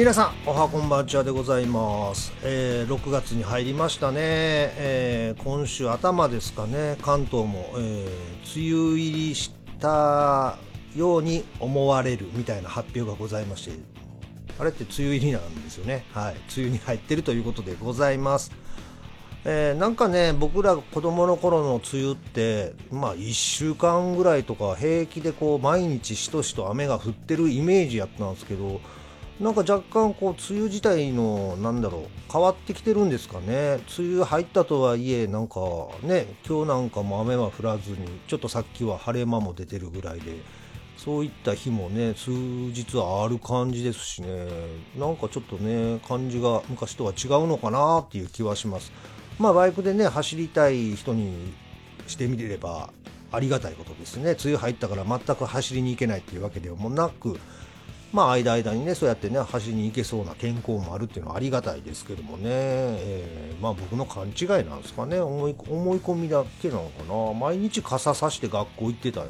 皆さんおはこんばんちはでございます、えー6月に入りましたね、えー今週頭ですかね。関東も、えー梅雨入りしたように思われるみたいな発表がございまして。あれ？って梅雨入りなんですよね。はい。梅雨に入ってるということでございます。えーなんかね僕ら子供の頃の梅雨ってまあ1週間ぐらいとか平気でこう毎日しとしと雨が降ってるイメージやったんですけどなんか若干こう梅雨自体のなんだろう変わってきてるんですかね。梅雨入ったとはいえなんかね今日なんかも雨は降らずにちょっとさっきは晴れ間も出てるぐらいでそういった日もね数日はある感じですしね。なんかちょっとね感じが昔とは違うのかなっていう気はします。まあバイクでね走りたい人にしてみればありがたいことですね。梅雨入ったから全く走りに行けないっていうわけではもなくまあ間々にねそうやってね走りに行けそうな天候もあるっていうのはありがたいですけどもね、えーまあ僕の勘違いなんですかね。思い思い込みだけなのかな。毎日傘さして学校行ってた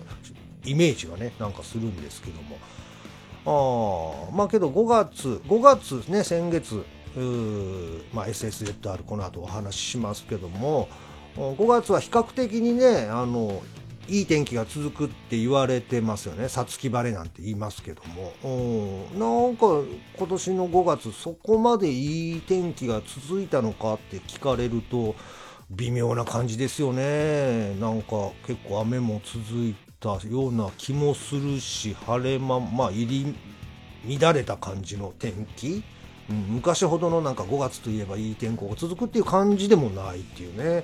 イメージがねなんかするんですけども。あーまあけど5月5月ね先月まあ SSZR この後お話ししますけども。5月は比較的にねあのいい天気が続くって言われてますよね。さつき晴れなんて言いますけども。うん。なんか今年の5月そこまでいい天気が続いたのかって聞かれると微妙な感じですよね。なんか結構雨も続いたような気もするし晴れ間まあ入り乱れた感じの天気、うん、昔ほどのなんか5月といえばいい天候が続くっていう感じでもないっていうね。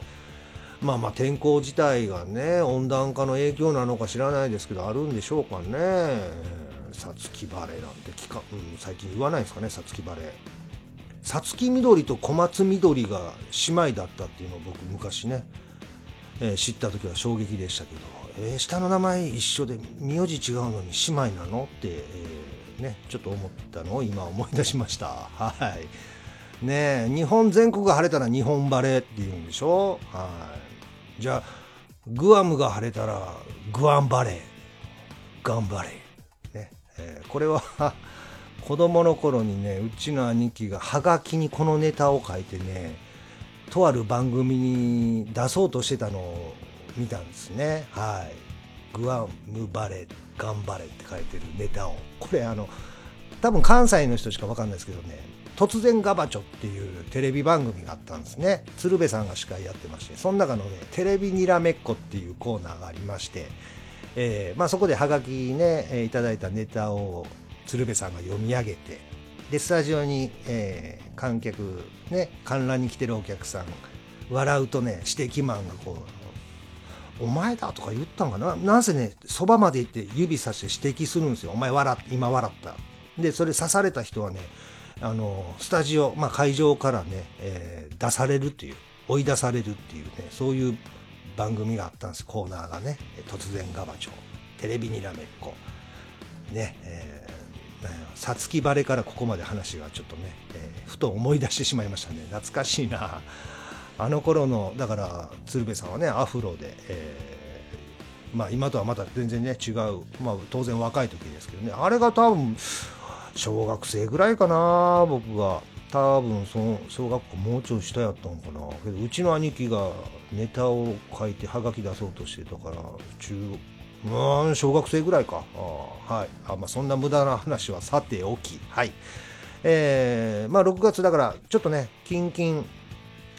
まあまあ天候自体がね温暖化の影響なのか知らないですけどあるんでしょうかね。さつき晴れなんて聞か、うん、最近言わないですかねさつき晴れさつき緑と小松緑が姉妹だったっていうのを僕昔ね、えー知った時は衝撃でしたけど、えー下の名前一緒で名字違うのに姉妹なのって、えーねちょっと思ったのを今思い出しました。はい。ねえ日本全国が晴れたら日本晴れって言うんでしょ？はい。じゃあグアムが晴れたらグアンバレー頑張れ、ね。えーこれは 子供の頃にねうちの兄貴がハガキにこのネタを書いてねとある番組に出そうとしてたのを見たんですね。はい。グアムバレー頑張れって書いてるネタを。これあの多分関西の人しか分かんないですけどね。突然ガバチョっていうテレビ番組があったんですね。鶴瓶さんが司会やってまして。その中のねテレビにらめっこっていうコーナーがありまして、えーまあ、そこでハガキね、えーいただいたネタを鶴瓶さんが読み上げて。でスタジオに、えー観客ね観覧に来てるお客さん笑うとね指摘マンがこうお前だとか言ったんかな？なんせねそばまで行って指さして指摘するんですよ。お前笑っ今笑った。でそれ刺された人はねあのスタジオ、まあ、会場からね、えー出されるっていう追い出されるっていうねそういう番組があったんです。コーナーがね「突然ガバチョウ」テレビにらめっこねえさつき晴れからここまで話がちょっとね、えーふと思い出してしまいましたね。懐かしいな。あの頃のだから鶴瓶さんはねアフロで、えーまあ今とはまた全然ね違う、まあ、当然若い時ですけどねあれが多分小学生ぐらいかな僕が。多分その小学校もうちょい下やったのかな。けどうちの兄貴がネタを書いてはがき出そうとしてたから中うん小学生ぐらいか。あはい。あ、まあ、そんな無駄な話はさておき。はい。えー、まあ6月だからちょっとねキンキン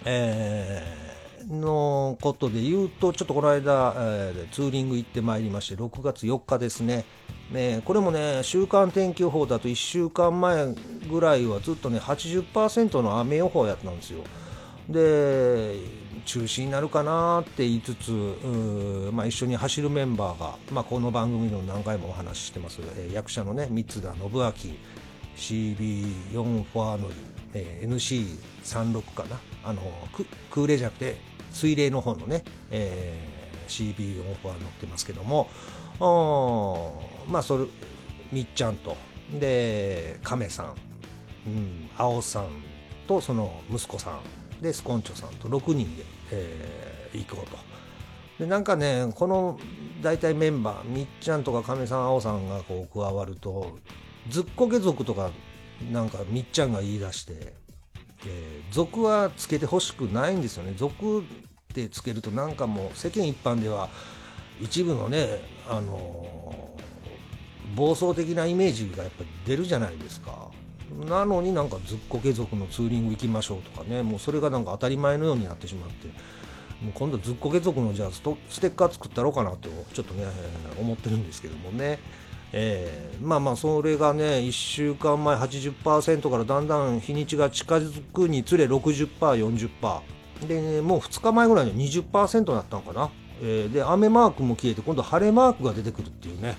えーのことで言うと、ちょっとこの間、えーツーリング行ってまいりまして、6月4日ですね。ねこれもね、週間天気予報だと1週間前ぐらいはずっとね、80%の雨予報やったんですよ。で、中止になるかなって言いつつ、まあ、一緒に走るメンバーが、まあ、この番組の何回もお話ししてます、えー役者のね、三田信明、CB4 フォアノリ、えー NC36 かな。あのク空冷じゃなくて水冷の方のね、えー CB4 フォア乗ってますけども。まあそれみっちゃんと。で亀さん、うん、青さんとその息子さん。でスコンチョさんと。6人で、えー行こうと。でなんかねこの大体メンバーみっちゃんとか亀さん青さんがこう加わるとずっこけ族とかなんかみっちゃんが言い出して、えー、族はつけてほしくないんですよね。族ってつけるとなんかもう世間一般では一部のねあのー、暴走的なイメージがやっぱり出るじゃないですか。なのになんかずっこけ族のツーリング行きましょうとかね。もうそれがなんか当たり前のようになってしまって。もう今度ずっこけ族のじゃあステッカー作ったろうかなとちょっとね思ってるんですけどもね。えー、まあまあそれがね1週間前80%からだんだん日にちが近づくにつれ 60%40% で、ね、もう2日前ぐらいに20%になったのかな、えー、で雨マークも消えて今度晴れマークが出てくるっていうね、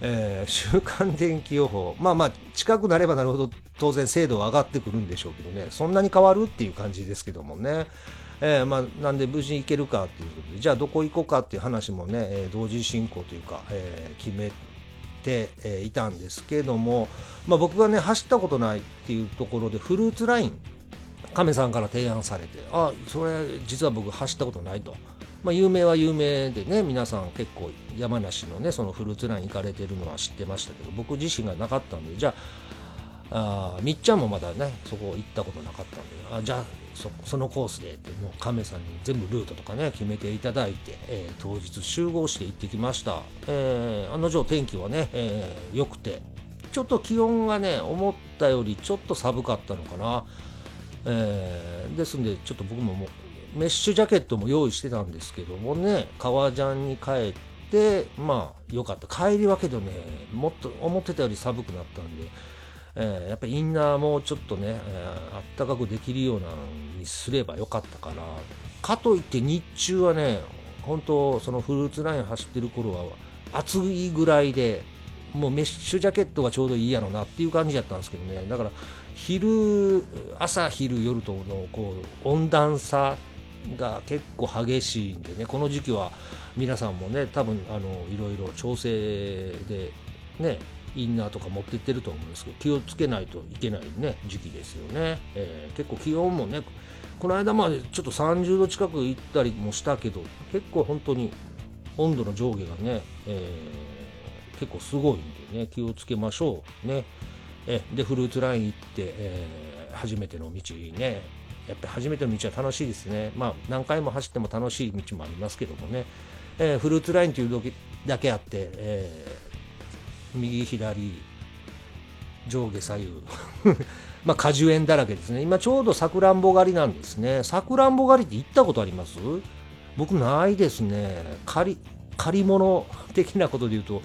えー、週間天気予報。まあまあ近くなればなるほど当然精度は上がってくるんでしょうけどね。そんなに変わるっていう感じですけどもね。えー、まあ、なんで無事に行けるかっていうことで。じゃあどこ行こうかっていう話もね、えー、同時進行というか、え、決めて、えいたんですけども、まあ、僕がね走ったことないっていうところでフルーツライン亀さんから提案されてあそれ実は僕走ったことないと。まあ、有名は有名でね皆さん結構山梨のねそのフルーツライン行かれてるのは知ってましたけど僕自身がなかったんでじゃああみっちゃんもまだねそこ行ったことなかったんであじゃあそそのコースでってもう亀さんに全部ルートとかね決めていただいて、えー、当日集合して行ってきました、えー、案の定天気はね、えー、良くてちょっと気温がね思ったよりちょっと寒かったのかな、えー、ですんでちょっと僕ももうメッシュジャケットも用意してたんですけどもね革ジャンに帰ってまあ良かった。帰りはけどねもっと思ってたより寒くなったんでえー、やっぱインナーもちょっとね、えー、あったかくできるようなにすればよかったからかといって日中はね本当そのフルーツライン走ってる頃は暑いぐらいでもうメッシュジャケットがちょうどいいやろなっていう感じだったんですけどね。だから昼朝昼夜とのこう温暖差が結構激しいんでねこの時期は皆さんもね多分あのいろいろ調整でねインナーとか持ってってると思うんですけど気をつけないといけないね時期ですよね、えー、結構気温もねこの間までちょっと30度近く行ったりもしたけど結構本当に温度の上下がね、えー、結構すごいんでね気をつけましょうね。えでフルーツライン行って、えー、初めての道ねやっぱり初めての道は楽しいですね。まあ何回も走っても楽しい道もありますけどもね、えー、フルーツラインというだけあって、えー右左上下左右 まあ果樹園だらけですね。今ちょうどさくらんぼ狩りなんですね。さくらんぼ狩りって行ったことあります？僕ないですね。借り借り物的なことで言うと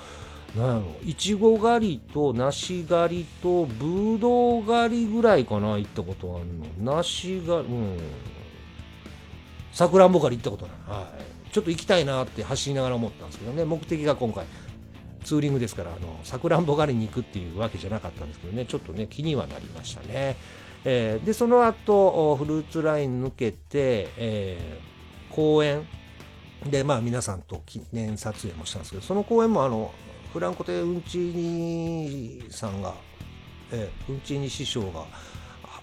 何やろいちご狩りと梨狩りとぶどう狩りぐらいかな行ったことあるの。梨狩りうん。さくらんぼ狩り行ったことない、はい、ちょっと行きたいなって走りながら思ったんですけどね。目的が今回ツーリングですからあのさくらんぼ狩りに行くっていうわけじゃなかったんですけどね。ちょっとね気にはなりましたね、えー、でその後フルーツライン抜けて、えー、公園。でまあ皆さんと記念撮影もしたんですけどその公園もあのフランコテウンチーニさんが、え、ウンチーニ師匠が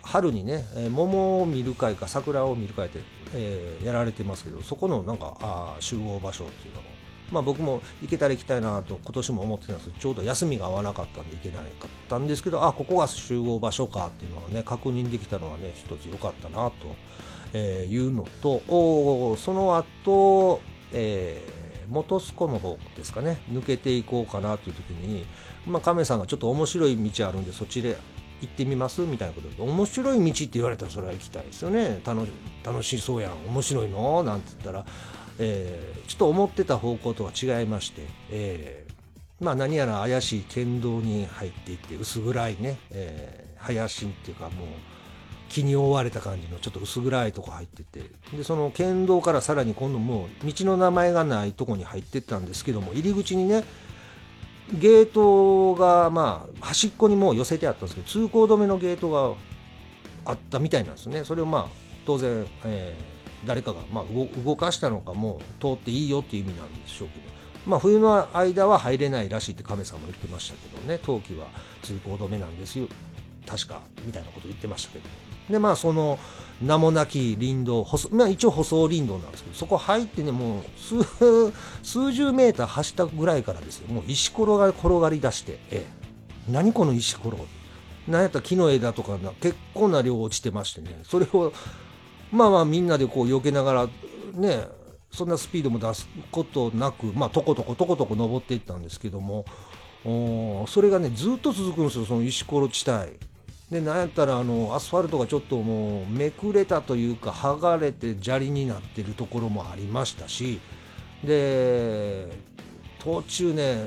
春にね、え、桃を見る会か桜を見る会で、えー、やられてますけどそこのなんかあ集合場所っていうのもまあ、僕も行けたら行きたいなと今年も思ってたんですけどちょうど休みが合わなかったんで行けなかったんですけどあここが集合場所かっていうのはね確認できたのはね一つ良かったなと、えいうのとおその後、えー、元栖湖の方ですかね。抜けていこうかなという時に、まあ、亀さんがちょっと面白い道あるんでそっちで行ってみますみたいなことで面白い道って言われたらそれは行きたいですよね。楽しそうやん面白いの？なんて言ったらえー、ちょっと思ってた方向とは違いまして、えー、まあ何やら怪しい県道に入っていって薄暗いね、えー、林っていうかもう木に覆われた感じのちょっと薄暗いとこ入ってて。でその県道からさらに今度もう道の名前がないとこに入ってったんですけども入り口にねゲートがまあ端っこにもう寄せてあったんですけど通行止めのゲートがあったみたいなんですね。それをまあ当然、えー誰かが、まあ、動かしたのかもう通っていいよっていう意味なんでしょうけど、まあ、冬の間は入れないらしいって亀さんも言ってましたけどね。冬季は通行止めなんですよ。確かみたいなこと言ってましたけどでまあその名もなき林道まあ、一応舗装林道なんですけどそこ入ってねもう数数十メーター走ったぐらいからですよ。もう石ころが転がり出して、ええ、何この石ころ。なんやったら木の枝とかな結構な量落ちてましてね。それをまあまあみんなでこう避けながらねそんなスピードも出すことなくまあとことことことこ登っていったんですけどもおそれがねずっと続くんですよその石ころ地帯。でなんやったらあのアスファルトがちょっともうめくれたというか剥がれて砂利になってるところもありましたしで途中ね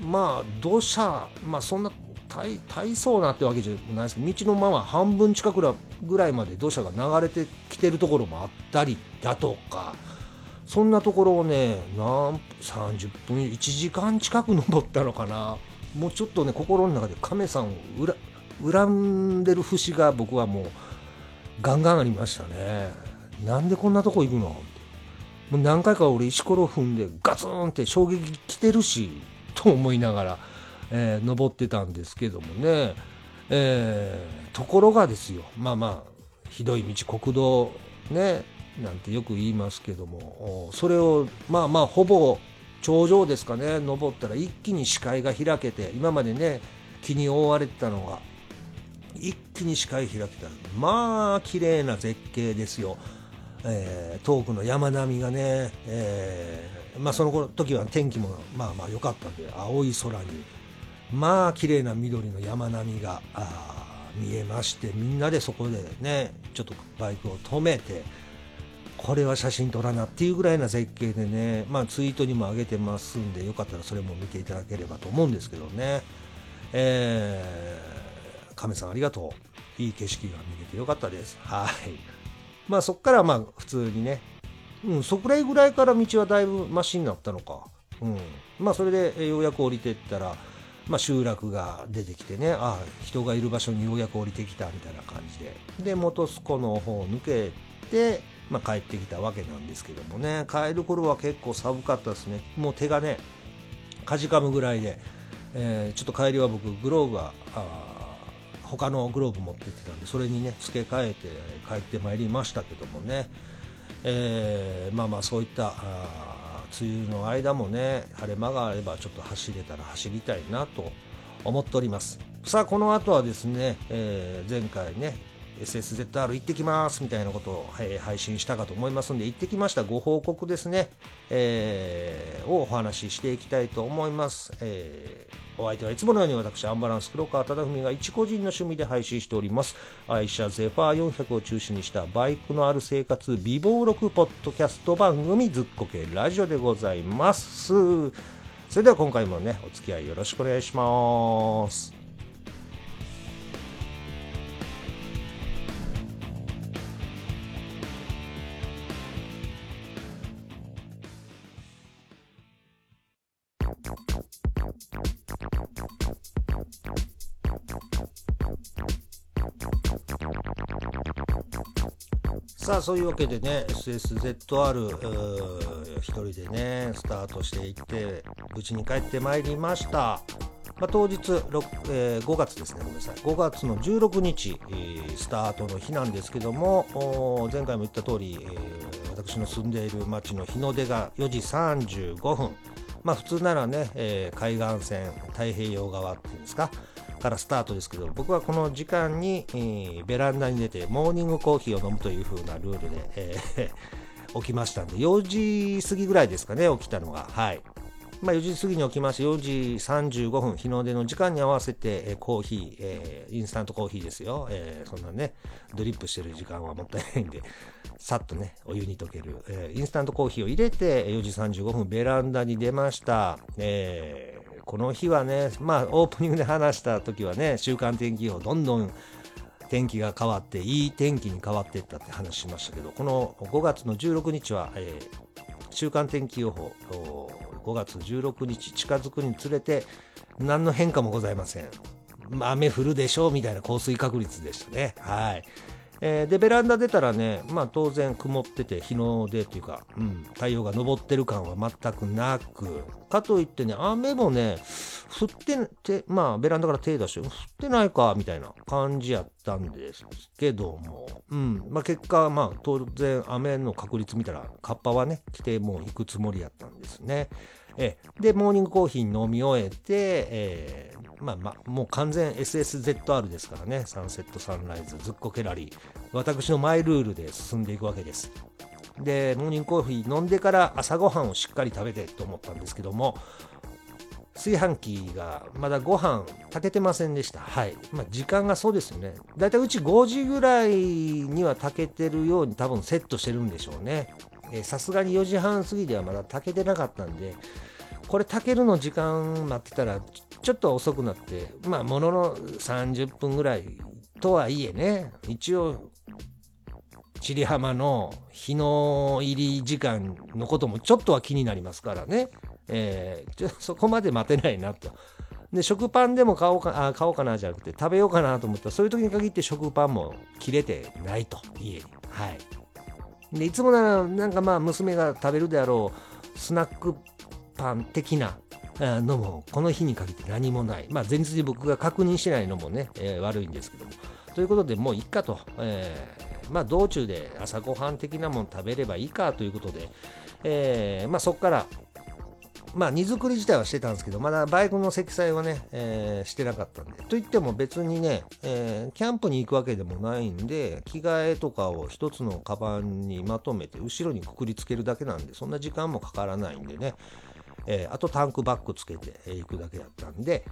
まあ土砂まあそんな大大層なってわけじゃないですけど道のまま半分近くぐらいまで土砂が流れてきてるところもあったりだとかそんなところをね何30分1時間近く登ったのかな。もうちょっとね心の中で亀さんを裏恨んでる節が僕はもうガンガンありましたね。なんでこんなとこ行くの？もう何回か俺石ころ踏んでガツンって衝撃来てるしと思いながら、えー、登ってたんですけどもね、えー、ところがですよ。まあまあひどい道国道ねなんてよく言いますけども。それをまあまあほぼ頂上ですかね。登ったら一気に視界が開けて今までね木に覆われてたのが一気に視界開けたらまあ綺麗な絶景ですよ、えー、遠くの山並みがね、えー、まあその時は天気もまあまあ良かったんで青い空にまあ綺麗な緑の山並みが見えましてみんなでそこでねちょっとバイクを止めてこれは写真撮らなっていうぐらいな絶景でねまあツイートにも上げてますんでよかったらそれも見ていただければと思うんですけどね。えー亀さんありがとう。いい景色が見れてよかったです。はい。まあそっからまあ普通にね、うん、そこらぐらいから道はだいぶマシになったのか。うん。まあそれでようやく降りてったら、まあ集落が出てきてね、ああ、人がいる場所にようやく降りてきたみたいな感じで。で、元栖湖の方を抜けて、まあ帰ってきたわけなんですけどもね、帰る頃は結構寒かったですね。もう手がね、かじかむぐらいで、えー、ちょっと帰りは僕グローブが、あ他のグローブ持ってってたんでそれにね付け替えて帰ってまいりましたけどもね、えー、まあまあそういった梅雨の間もね晴れ間があればちょっと走れたら走りたいなと思っております。さあこの後はですね、えー、前回ね SSZR 行ってきますみたいなことを、えー、配信したかと思いますんで行ってきましたご報告ですね、えー、をお話ししていきたいと思います、えーお相手はいつものように私、アンバランス黒川忠文が一個人の趣味で配信しております。愛車ゼファー400を中心にしたバイクのある生活、美貌録ポッドキャスト番組ずっこけラジオでございます。それでは今回もね、お付き合いよろしくお願いします。さあそういうわけでね SSZR 一人でねスタートしていって無事に帰ってまいりました、まあ、当日、えー、5月ですねごめんなさい。5月の16日、えー、スタートの日なんですけども前回も言った通り、えー、私の住んでいる町の日の出が4時35分。まあ普通ならね、えー、海岸線太平洋側っていうんですか？からスタートですけど僕はこの時間に、えー、ベランダに出てモーニングコーヒーを飲むという風なルールで、えー、起きましたんで4時過ぎぐらいですかね起きたのが。はい。まあ、4時過ぎに起きまして4時35分日の出の時間に合わせて、えー、コーヒー、えー、インスタントコーヒーですよ、えー、そんなねドリップしてる時間はもったいないんでさっとねお湯に溶ける、えインスタントコーヒーを入れて4時35分ベランダに出ました、えーこの日はね、まあ、オープニングで話した時はね、週間天気予報、どんどん天気が変わって、いい天気に変わっていったって話しましたけど、この5月の16日は、えー、週間天気予報、5月16日近づくにつれて、何の変化もございません。雨降るでしょうみたいな降水確率でしたね。はい。えー、でベランダ出たらね、まあ、当然曇ってて日の出っていうか、うん、太陽が昇ってる感は全くなくかといってね雨もね降っててまあベランダから手出して降ってないかみたいな感じやったんですけども、うんまあ、結果まあ当然雨の確率見たらカッパはね来てもう行くつもりやったんですね。えで、モーニングコーヒー飲み終えて、えー、まあまあ、もう完全 SSZR ですからね、サンセットサンライズ、ズッコケラリー、私のマイルールで進んでいくわけです。で、モーニングコーヒー飲んでから朝ごはんをしっかり食べてと思ったんですけども、炊飯器がまだご飯炊けてませんでした。はい。まあ、時間がそうですよね。だいたいうち5時ぐらいには炊けてるように多分セットしてるんでしょうね。さすがに4時半過ぎではまだ炊けてなかったんで、これ炊けるの時間待ってたらちょっと遅くなって、まあ、ものの30分ぐらいとはいえね、一応、千里浜の日の入り時間のこともちょっとは気になりますからね。えー、そこまで待てないなと。で、食パンでも買おうか、あ、買おうかなじゃなくて、食べようかなと思ったら、そういう時に限って食パンも切れてないと、家に。はい。で、いつもなら、なんかまあ、娘が食べるであろう、スナックパン的なのも、この日に限って何もない。まあ、前日に僕が確認しないのもね、えー、悪いんですけども。ということで、もういっかと。えー、まあ、道中で朝ごはん的なもの食べればいいかということで、えー、まあ、そこから、まあ、荷造り自体はしてたんですけど、まだバイクの積載はね、えー、してなかったんで。といっても別にね、えー、キャンプに行くわけでもないんで、着替えとかを一つのカバンにまとめて、後ろにくくりつけるだけなんで、そんな時間もかからないんでね、えー、あとタンクバッグつけていくだけだったんで、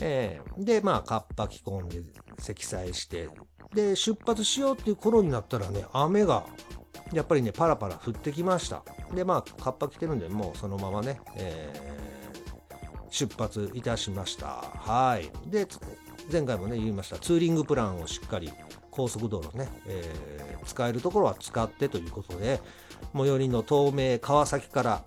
えー、で、まあ、カッパ着込んで積載して、で、出発しようっていう頃になったらね、雨がやっぱりね、パラパラ降ってきました。で、まあ、カッパ着てるんで、もうそのままね、えー、出発いたしました。はい。で、前回もね、言いました、ツーリングプランをしっかり高速道路ね、えー、使えるところは使ってということで、最寄りの東名川崎から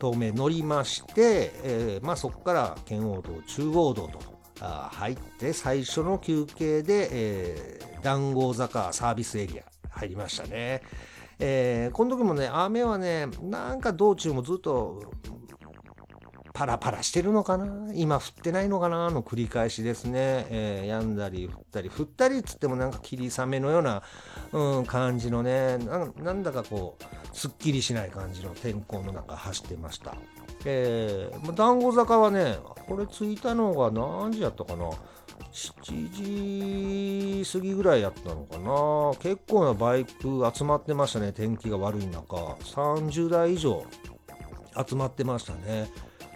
東名乗りまして、えー、まあ、そこから圏央道、中央道とあ入って、最初の休憩で、えー、談合坂サービスエリア入りましたね。えー、この時もね、雨はね、なんか道中もずっとパラパラしてるのかな？今降ってないのかな？の繰り返しですね。えー、止んだり降ったり、降ったりっつってもなんか霧雨のような、うん、感じのねなんだかこう、すっきりしない感じの天候の中走ってました。えー、団子坂はね、これ着いたのが何時やったかな？7時過ぎぐらいやったのかな。結構なバイク集まってましたね。天気が悪い中。30台以上集まってましたね。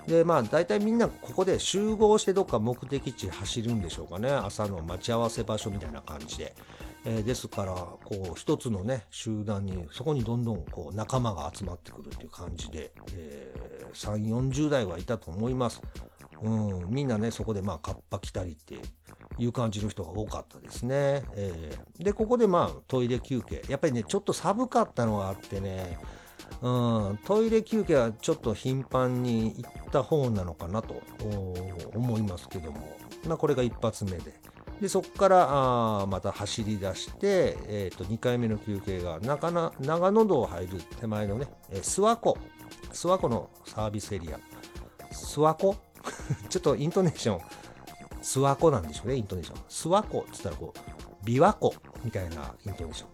でまあ大体みんなここで集合してどっか目的地走るんでしょうかね。朝の待ち合わせ場所みたいな感じで、えー、ですからこう一つのね集団にそこにどんどんこう仲間が集まってくるっていう感じで、えー、3 4 0代はいたと思います。うん、みんなね、そこでまあ、カッパ着たりっていう感じの人が多かったですね。えー、で、ここでまあ、トイレ休憩。やっぱりね、ちょっと寒かったのがあってね、うん、トイレ休憩はちょっと頻繁に行った方なのかなと思いますけども、まあ、これが一発目で。で、そこからあまた走り出して、えー、と2回目の休憩が中な長野道を入る手前のね、え、諏訪湖、諏訪湖のサービスエリア。諏訪湖 ちょっとイントネーション、諏訪湖なんでしょうね、イントネーション。諏訪湖って言ったらこう、琵琶湖みたいなイントネーション。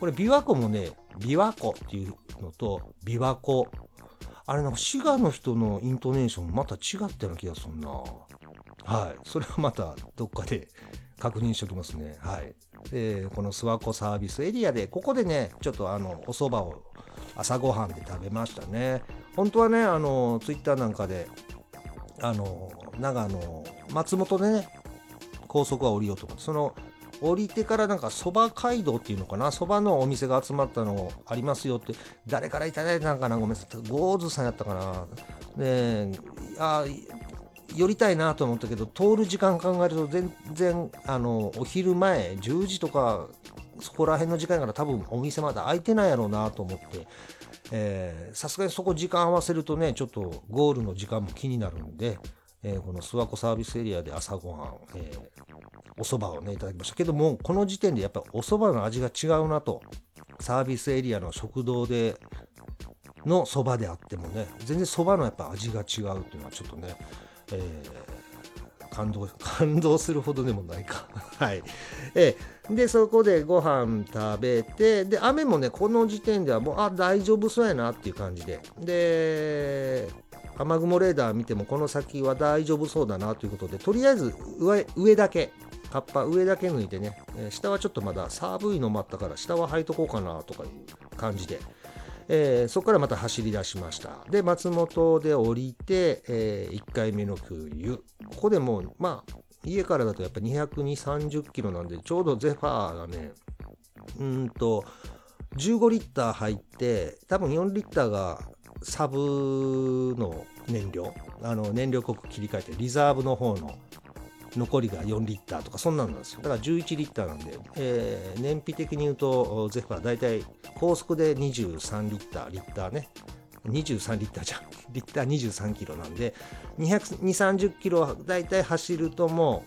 これ琵琶湖もね、琵琶湖っていうのと、琵琶湖。あれなんか滋賀の人のイントネーションまた違ったような気がするな。はい。それはまたどっかで 確認しておきますね。はい。で、この諏訪湖サービスエリアで、ここでね、ちょっとあの、お蕎麦を朝ごはんで食べましたね。本当はね、あの、ツイッターなんかで、あの長野松本でね高速は降りようと思ってその降りてからなんかそば街道っていうのかなそばのお店が集まったのありますよって誰からいただいたんかなごめんなさいゴーズさんやったかな。であ寄りたいなと思ったけど通る時間考えると全然あのお昼前10時とかそこら辺の時間から多分お店まだ開いてないやろうなと思ってさすがにそこ時間合わせるとね、ちょっとゴールの時間も気になるんで、えー、この諏訪湖サービスエリアで朝ごはん、えー、お蕎麦をね、いただきました。けども、この時点でやっぱりお蕎麦の味が違うなと、サービスエリアの食堂での蕎麦であってもね、全然蕎麦のやっぱ味が違うっていうのはちょっとね、えー感動、感動するほどでもないかはい。えで、そこでご飯食べて、で、雨もね、この時点ではもう、あ、大丈夫そうやなっていう感じで。で、雨雲レーダー見てもこの先は大丈夫そうだなということでとりあえず上上だけカッパ上だけ抜いてね、えー、下はちょっとまだ寒いのもあったから下は履いとこうかなとかいう感じで、えー、そこからまた走り出しました。で松本で降りて、えー、1回目の給油ここでもうまあ家からだとやっぱ22030キロなんでちょうどゼファーがねうんと15リッター入って多分4リッターがサブの燃料。あの燃料国切り替えてリザーブの方の残りが4リッターとかそんなんなんですよ。だから11リッターなんで、えー、燃費的に言うとゼファー大体高速で23リッターリッターね。23リッターじゃん。リッター23キロなんで230キロ大体走るとも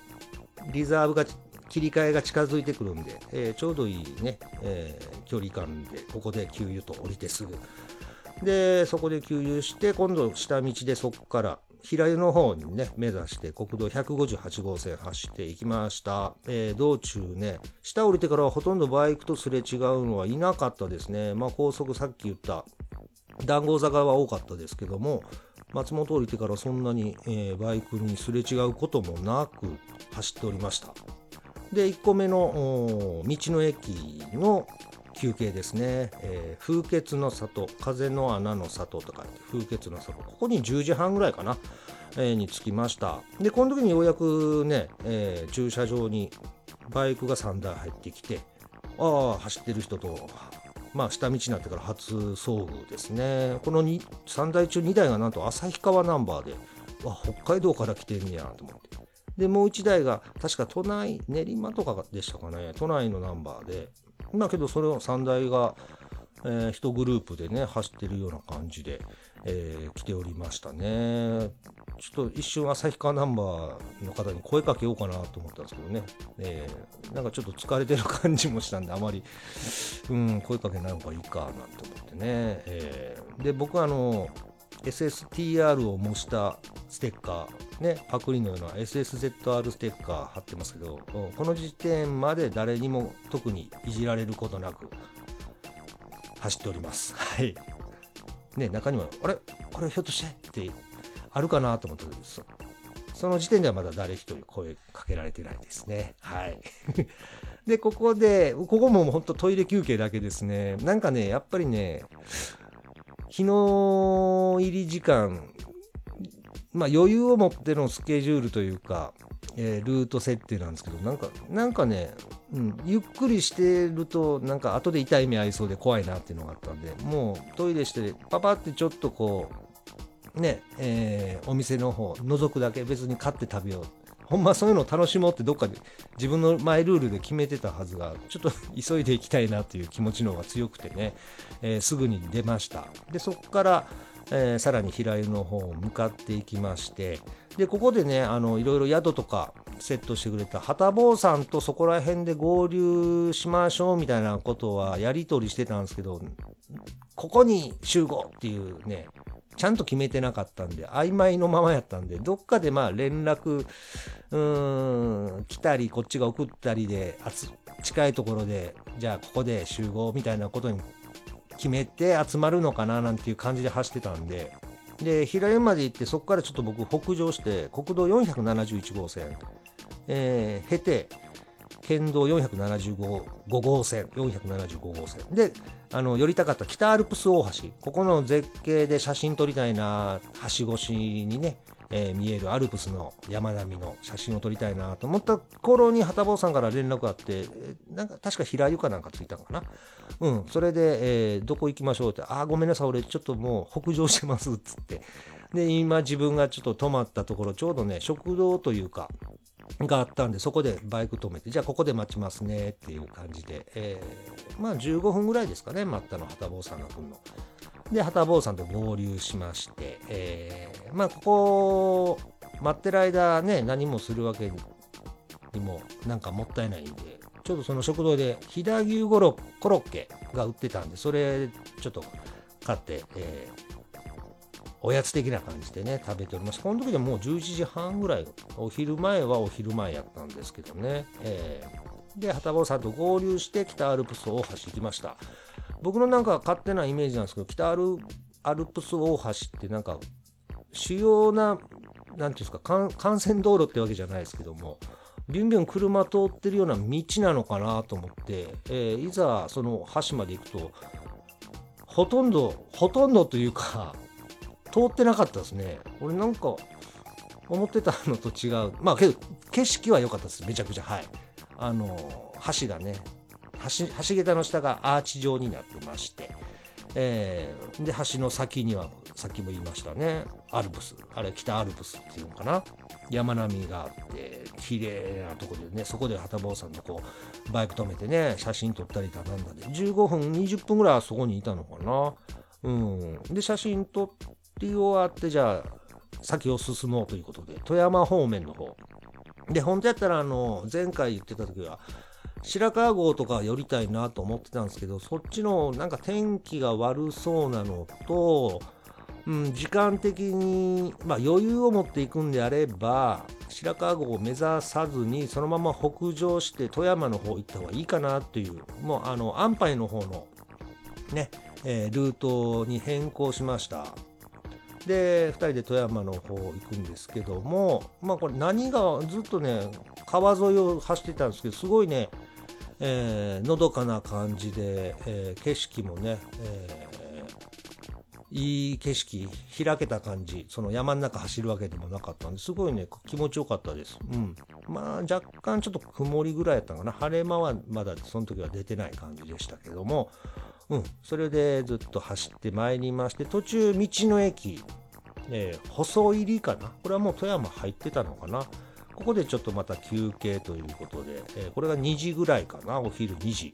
うリザーブが切り替えが近づいてくるんで、えー、ちょうどいいね、えー、距離感でここで給油と降りてすぐ。でそこで給油して今度下道でそこから平湯の方にね目指して国道158号線走っていきました、えー、道中ね下降りてからはほとんどバイクとすれ違うのはいなかったですね。まあ高速さっき言った談合坂は多かったですけども松本降りてからそんなに、えー、バイクにすれ違うこともなく走っておりました。で1個目の道の駅の休憩ですね、えー、風穴の里風の穴の里とか風穴の里。ここに10時半ぐらいかな、えー、に着きました。でこの時にようやくね、えー、駐車場にバイクが3台入ってきてああ走ってる人とまあ下道になってから初遭遇ですね。この3台中2台がなんと旭川ナンバーでわ北海道から来てんねやと思って。でもう1台が確か都内練馬とかでしたかね。都内のナンバーで。だけどそれを3台が、えー、1グループでね走ってるような感じで、えー、来ておりましたね。ちょっと一瞬旭川ナンバーの方に声かけようかなと思ったんですけどね、えー、なんかちょっと疲れてる感じもしたんであまり、うん、声かけない方がいいかなんて思ってね、えー、で僕はあの SSTR を模したステッカー、ね、パクリのような SSZR ステッカー貼ってますけど、この時点まで誰にも特にいじられることなく走っております。はい。ね、中には、あれ？これひょっとして？ってあるかなと思ってそその時点ではまだ誰一人声かけられてないですね。はい。で、ここで、ここも本当トイレ休憩だけですね。なんかね、やっぱりね、日の入り時間、まあ、余裕を持ってのスケジュールというか、えー、ルート設定なんですけどなんかなんかね、うん、ゆっくりしてるとなんか後で痛い目合いそうで怖いなっていうのがあったんでもうトイレしてパパってちょっとこうねえー、お店の方覗くだけ別に買って食べよう。ほんまそういうのを楽しもうってどっかで自分のマイルールで決めてたはずがちょっと 急いでいきたいなという気持ちの方が強くてね、えー、すぐに出ました。でそこから、えー、さらに平湯の方を向かっていきましてでここでねあのいろいろ宿とかセットしてくれた旗坊さんとそこら辺で合流しましょうみたいなことはやり取りしてたんですけどここに集合っていうねちゃんと決めてなかったんで、曖昧のままやったんで、どっかでまあ連絡、うーん、来たり、こっちが送ったりで、近いところで、じゃあここで集合みたいなことに決めて集まるのかななんていう感じで走ってたんで、で、平山まで行って、そこからちょっと僕北上して、国道471号線、えー、経て、県道475号線、475号線。で、あの、寄りたかった北アルプス大橋。ここの絶景で写真撮りたいな、橋越しにね、えー、見えるアルプスの山並みの写真を撮りたいなと思った頃に旗坊さんから連絡があって、なんか確か平湯かなんかついたのかな？うん、それで、えー、どこ行きましょうって、ああ、ごめんなさい、俺ちょっともう北上してますっつって。で、今自分がちょっと泊まったところ、ちょうどね、食堂というか、があったんで、そこでバイク止めて、じゃあここで待ちますねっていう感じで、えー、まあ15分ぐらいですかね、待ったの、旗坊さんが来るの。で、旗坊さんと合流しまして、えー、まあここ、待ってる間ね、何もするわけにもなんかもったいないんで、ちょっとその食堂で飛騨牛コロッケが売ってたんで、それちょっと買って、えーおやつ的な感じでね、食べております。この時でもう11時半ぐらい、お昼前はお昼前やったんですけどね。えー、で、旗坊さんと合流して北アルプス大橋行きました。僕のなんか勝手なイメージなんですけど、北アルアルプス大橋ってなんか、主要な、なんていうんですか、幹線道路ってわけじゃないですけども、ビュンビュン車通ってるような道なのかなと思って、えー、いざその橋まで行くと、ほとんど、ほとんどというか、通ってなかったですね。俺なんか、思ってたのと違う。まあけど、景色は良かったです。めちゃくちゃ。はい。あの、橋がね、橋、橋桁の下がアーチ状になってまして、えー、で、橋の先には、さっきも言いましたね、アルプス。あれ、北アルプスっていうのかな。山並みがあって、綺麗なとこでね、そこで旗坊さんとこう、バイク止めてね、写真撮ったりだなんだで、15分、20分ぐらいはそこにいたのかな。うん。で、写真撮って終わって、じゃあ、先を進もうということで、富山方面の方。で、本当やったら、あの、前回言ってた時は、白川郷とか寄りたいなと思ってたんですけど、そっちのなんか天気が悪そうなのと、うん、時間的に、まあ、余裕を持っていくんであれば、白川郷を目指さずに、そのまま北上して富山の方行った方がいいかなっていう、もうあの安牌の方のね、えー、ルートに変更しました。で2人で富山の方行くんですけどもまあこれ何がずっとね川沿いを走ってたんですけどすごいね、えー、のどかな感じで、えー、景色もね、えー、いい景色開けた感じその山の中走るわけでもなかったんですごいね気持ちよかったです、うん、まあ若干ちょっと曇りぐらいやったかな。晴れ間はまだその時は出てない感じでしたけども。うん、それでずっと走ってまいりまして、途中、道の駅、えー、細入りかな。これはもう富山入ってたのかな。ここでちょっとまた休憩ということで、えー、これが2時ぐらいかな、お昼2時。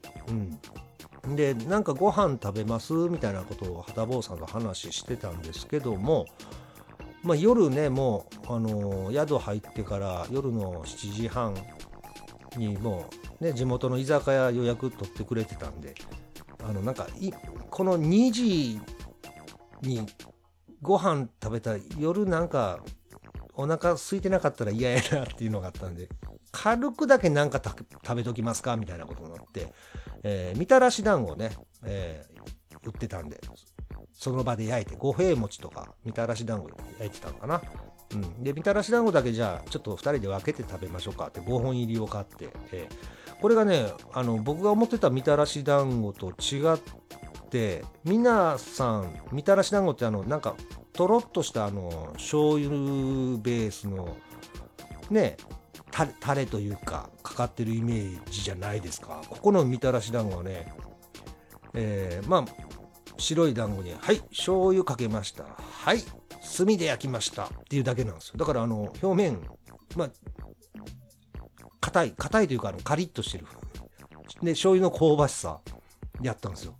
うん。で、なんかご飯食べますみたいなことを旗坊さんと話してたんですけども、まあ、夜ね、もう、あのー、宿入ってから夜の7時半にもう、ね、地元の居酒屋予約取ってくれてたんで、あのなんかいこの2時にご飯食べたら夜なんかお腹空いてなかったら嫌やなっていうのがあったんで軽くだけなんか食べときますかみたいなことになって、えー、みたらし団子をね、えー、売ってたんでその場で焼いて五平餅とかみたらし団子焼いてたのかな。うん、でみたらし団子だけじゃあちょっと2人で分けて食べましょうかって5本入りを買って、えー、これがねあの僕が思ってたみたらし団子と違って皆さんみたらし団子ってあのなんかとろっとしたあの醤油ベースのねタレタレというかかかってるイメージじゃないですか。ここのみたらし団子はね、えー、まあ白い団子にはい醤油かけました。はい炭で焼きました。っていうだけなんですよ。だからあの表面まあ硬い硬いというかあのカリッとしてるで醤油の香ばしさやったんですよ。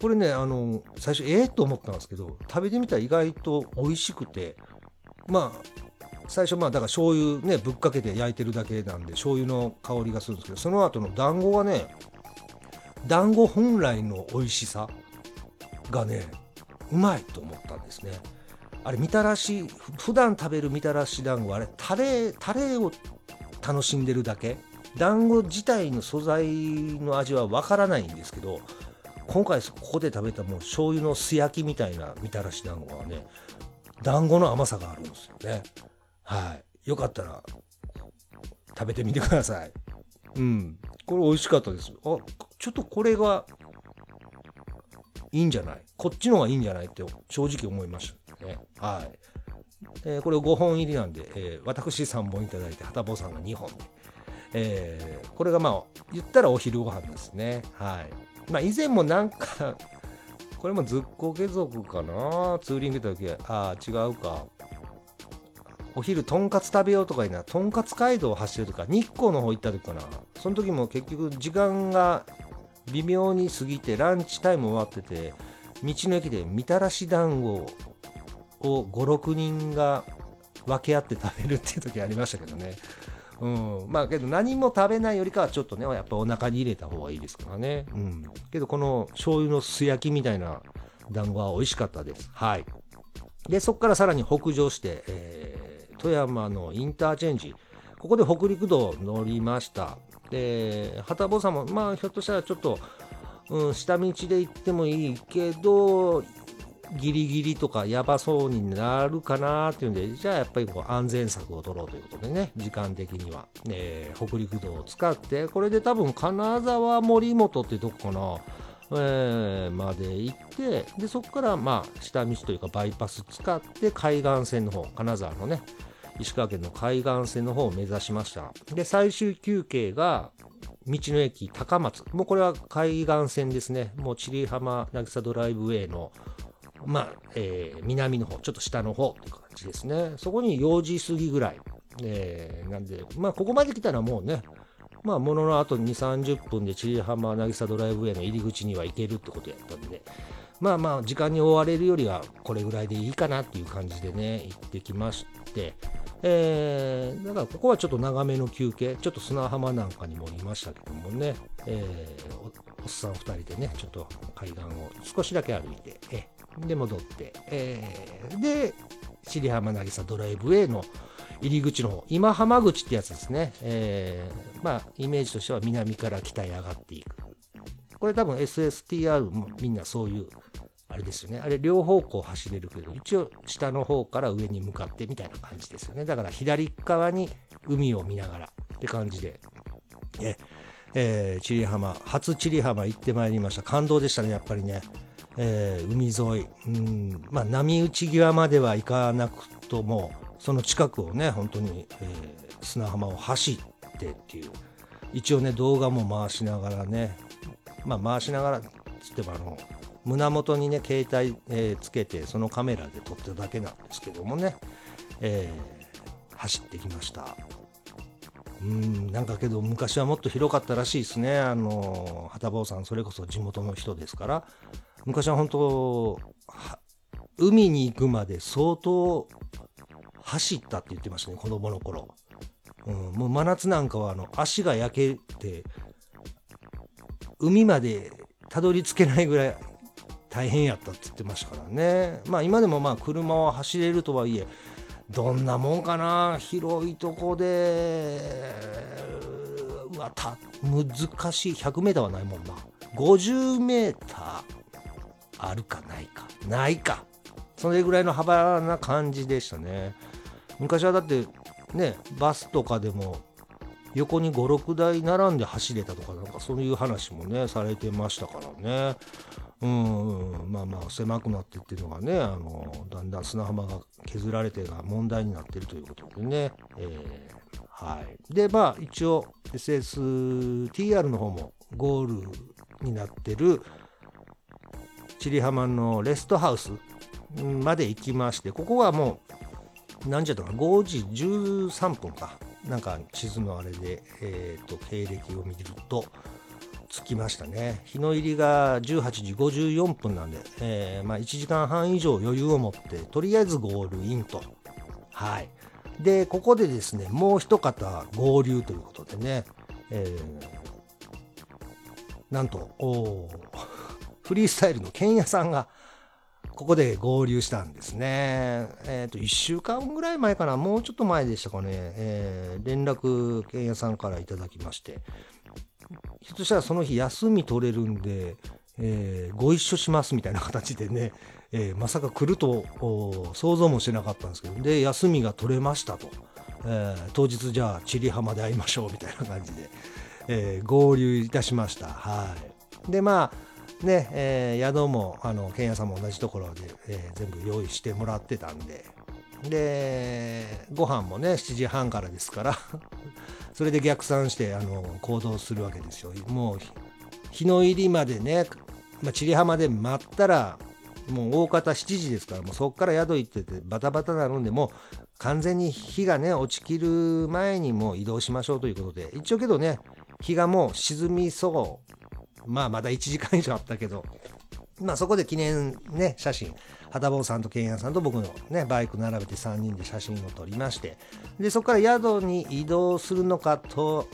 これねあの最初ええー、と思ったんですけど食べてみたら意外と美味しくてまあ最初まあだから醤油ねぶっかけて焼いてるだけなんで醤油の香りがするんですけどその後の団子がね団子本来の美味しさがねうまいと思ったんですね。あれみたらし普段食べるみたらし団子あれタレタレを楽しんでるだけ。団子自体の素材の味はわからないんですけど今回ここで食べたもう醤油の素焼きみたいなみたらし団子はね団子の甘さがあるんですよねはいよかったら食べてみてくださいうんこれ美味しかったですあちょっとこれがいいんじゃない？こっちの方がいいんじゃない？って正直思いましたね。はい。えー、これ5本入りなんで、えー、私3本いただいて、はたぼさんが2本で。えー、これがまあ、言ったらお昼ご飯ですね。はい。まあ、以前もなんか これもずっこけ族かな？ツーリング行った時ああ、違うか。お昼とんかつ食べようとかいな、とんかつ街道を走るとか、日光の方行った時かな。その時も結局時間が微妙に過ぎて、ランチタイム終わってて、道の駅でみたらし団子を56人が分け合って食べるっていう時ありましたけどね。うん、まあけど何も食べないよりかはちょっとねやっぱお腹に入れた方がいいですからね。うん、けどこの醤油の素焼きみたいな団子は美味しかったです。はい。でそこからさらに北上して、えー、富山のインターチェンジここで北陸道乗りました。で、旗坊さんも、まあ、ひょっとしたらちょっと、うん、下道で行ってもいいけど、ギリギリとかやばそうになるかなっていうんで、じゃあやっぱりこう安全策を取ろうということでね、時間的には、えー、北陸道を使って、これで多分金沢森本ってどこかな、えー、まで行って、で、そこからまあ下道というかバイパス使って海岸線の方、金沢のね、石川県の海岸線の方を目指しました。で、最終休憩が道の駅高松。もうこれは海岸線ですね。もう千里浜渚ドライブウェイのまあ、えー、南の方、ちょっと下の方っていう感じですね。そこに4時過ぎぐらい。えー、なんで、まあ、ここまで来たらもうね、まあ、もののあと2、30分で千里浜渚ドライブウェイの入り口には行けるってことやったんで、まあまあ、時間に追われるよりは、これぐらいでいいかなっていう感じでね、行ってきまして、えー、だからここはちょっと長めの休憩、ちょっと砂浜なんかにもいましたけどもね、えー、おっさん2人でね、ちょっと海岸を少しだけ歩いて、えで、戻って、えー、で、尻浜渚ドライブウェイの入り口の方、今浜口ってやつですね。えー、まあ、イメージとしては南から北へ上がっていく。これ多分 SSTR もみんなそういう、あれですよね。あれ両方向走れるけど、一応下の方から上に向かってみたいな感じですよね。だから左側に海を見ながらって感じで。え、えー、千里浜、初千里浜行ってまいりました。感動でしたね、やっぱりね。えー、海沿い、うんまあ、波打ち際までは行かなくともその近くをね本当に、えー、砂浜を走ってっていう一応ね動画も回しながらねまあ回しながらつってもあの胸元にね携帯、えー、つけてそのカメラで撮っただけなんですけどもね、えー、走ってきました。うんなんかけど昔はもっと広かったらしいですね。あの旗坊さんそれこそ地元の人ですから。昔は本当海に行くまで相当走ったって言ってましたね子供の頃、うん、もう真夏なんかはあの足が焼けて海までたどり着けないぐらい大変やったって言ってましたからね。まあ今でもまあ車は走れるとはいえどんなもんかな。広いとこでうわた難しい。100m はないもんな。50m あるかないか。ないか。それぐらいの幅な感じでしたね。昔はだってねバスとかでも横に56台並んで走れたとかなんかそういう話もねされてましたからね。うんまあまあ狭くなってっていうのがねあのだんだん砂浜が削られてが問題になってるということでね、えー、はい。でまあ一応 SSTR の方もゴールになってる千里浜のレストハウスまで行きましてここはもう何時だったか5時13分か。なんか地図のあれで、えーと、経歴を見ると着きましたね。日の入りが18時54分なんで、えー、まあ、1時間半以上余裕を持ってとりあえずゴールインと。はい。でここでですねもう一方合流ということでね、えー、なんとフリースタイルの剣屋さんが、ここで合流したんですね。えっ、ー、と、1週間ぐらい前かな、もうちょっと前でしたかね、えー、連絡、剣屋さんからいただきまして、ひょっとしたらその日休み取れるんで、えー、ご一緒しますみたいな形でね、えー、まさか来ると想像もしてなかったんですけど、で、休みが取れましたと。えー、当日じゃあ、千里浜で会いましょうみたいな感じで、え合流いたしました。はい。で、まあ、ね、えー、宿も、あの、剣屋さんも同じところで、えー、全部用意してもらってたんで、で、ご飯もね、7時半からですから それで逆算して、あの、行動するわけですよ。もう、日の入りまでね、まあ、千里浜で待ったら、もう大方7時ですから、もうそこから宿行っててバタバタなので、もう完全に日がね、落ちきる前にもう移動しましょうということで、一応けどね、日がもう沈みそうまあまだ1時間以上あったけど、まあそこで記念ね、写真、旗坊さんと剣屋さんと僕のね、バイク並べて3人で写真を撮りまして、で、そこから宿に移動するのかと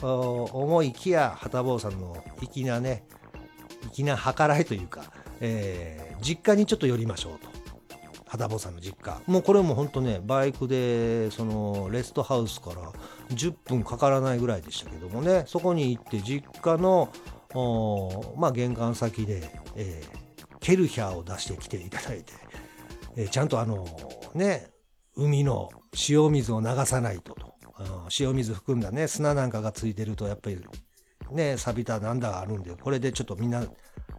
思いきや、旗坊さんの粋なね、粋な計らいというか、えー、実家にちょっと寄りましょうと。旗坊さんの実家。もうこれも本当ね、バイクで、その、レストハウスから10分かからないぐらいでしたけどもね、そこに行って実家のまあ、玄関先で、えー、ケルヒャーを出してきていただいて、えー、ちゃんとあのね海の塩水を流さないとと塩水含んだね砂なんかがついてるとやっぱりね錆びたなんだがあるんでこれでちょっとみんな